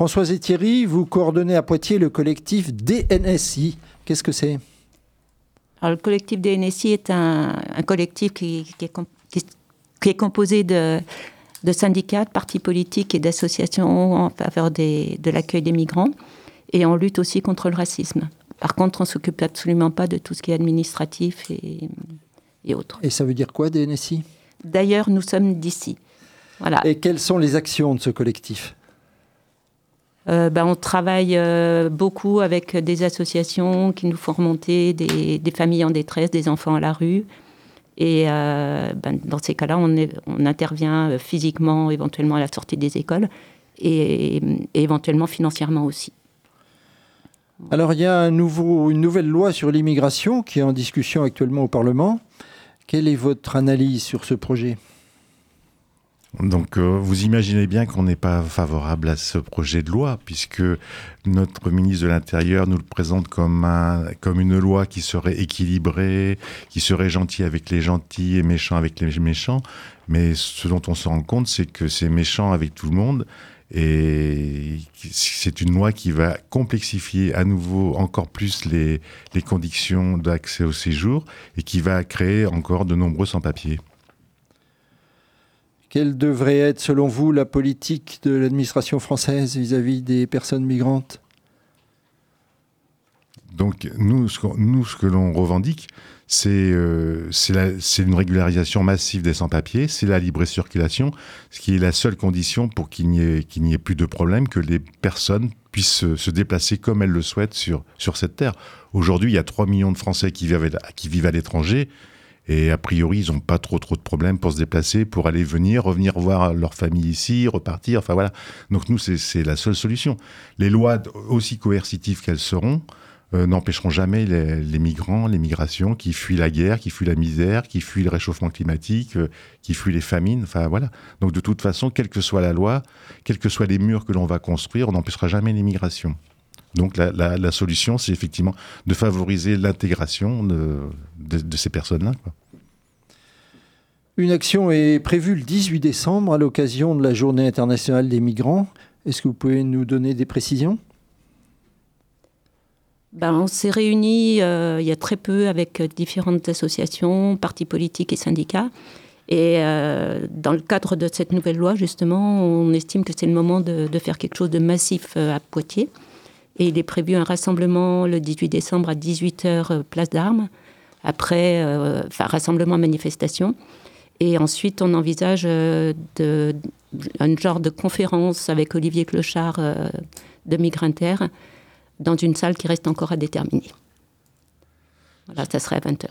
Françoise et Thierry, vous coordonnez à Poitiers le collectif DNSI. Qu'est-ce que c'est? Le collectif DNSI est un, collectif qui, est, composé de, syndicats, de partis politiques et d'associations en faveur de l'accueil des migrants. Et on lutte aussi contre le racisme. Par contre, on ne s'occupe absolument pas de tout ce qui est administratif et, et autres. Et ça veut dire quoi, DNSI D'ailleurs, nous sommes d'ici. Voilà. Et quelles sont les actions de ce collectif? Euh, ben, on travaille euh, beaucoup avec des associations qui nous font remonter des, familles en détresse, des enfants à la rue. Et euh, ben, dans ces cas-là, on, intervient physiquement, éventuellement à la sortie des écoles, et, éventuellement financièrement aussi. Alors, il y a une nouvelle loi sur l'immigration qui est en discussion actuellement au Parlement. Quelle est votre analyse sur ce projet? Donc euh, vous imaginez bien qu'on n'est pas favorable à ce projet de loi, puisque notre ministre de l'Intérieur nous le présente comme, un, comme une loi qui serait équilibrée, qui serait gentille avec les gentils et méchant avec les méchants. Mais ce dont on se rend compte, c'est que c'est méchant avec tout le monde. Et c'est une loi qui va complexifier à nouveau encore plus les, les conditions d'accès au séjour et qui va créer encore de nombreux sans-papiers. Quelle devrait être, selon vous, la politique de l'administration française vis-à-vis des personnes migrantes? Donc, nous, ce, nous, ce que l'on revendique, c'est euh, une régularisation massive des sans-papiers, c'est la libre circulation, ce qui est la seule condition pour qu'il n'y ait, ait, plus de problème, que les personnes puissent se, déplacer comme elles le souhaitent sur, sur cette terre. Aujourd'hui, il y a 3 millions de Français qui vivent, qui vivent à l'étranger. Et a priori, ils n'ont pas trop trop de problèmes pour se déplacer, pour aller venir, revenir voir leur famille ici, repartir. Enfin voilà. Donc nous, c'est la seule solution. Les lois, aussi coercitives qu'elles seront, euh, n'empêcheront jamais les, migrants, les migrations qui fuient la guerre, qui fuient la misère, qui fuient le réchauffement climatique, euh, qui fuient les famines. Enfin voilà. Donc de toute façon, quelle que soit la loi, quels que soient les murs que l'on va construire, on n'empêchera jamais les migrations. Donc la, solution, c'est effectivement de favoriser l'intégration de, ces personnes-là. Une action est prévue le 18 décembre à l'occasion de la Journée internationale des migrants. Est-ce que vous pouvez nous donner des précisions? Ben, on s'est réunis euh, il y a très peu avec différentes associations, partis politiques et syndicats. Et euh, dans le cadre de cette nouvelle loi, justement, on estime que c'est le moment de, faire quelque chose de massif euh, à Poitiers. Et il est prévu un rassemblement le 18 décembre à 18h, place d'armes. Après, enfin, rassemblement manifestation. Et ensuite, on envisage de, un genre de conférence avec Olivier Clochard de Migrinter dans une salle qui reste encore à déterminer. Voilà, ça serait à 20h.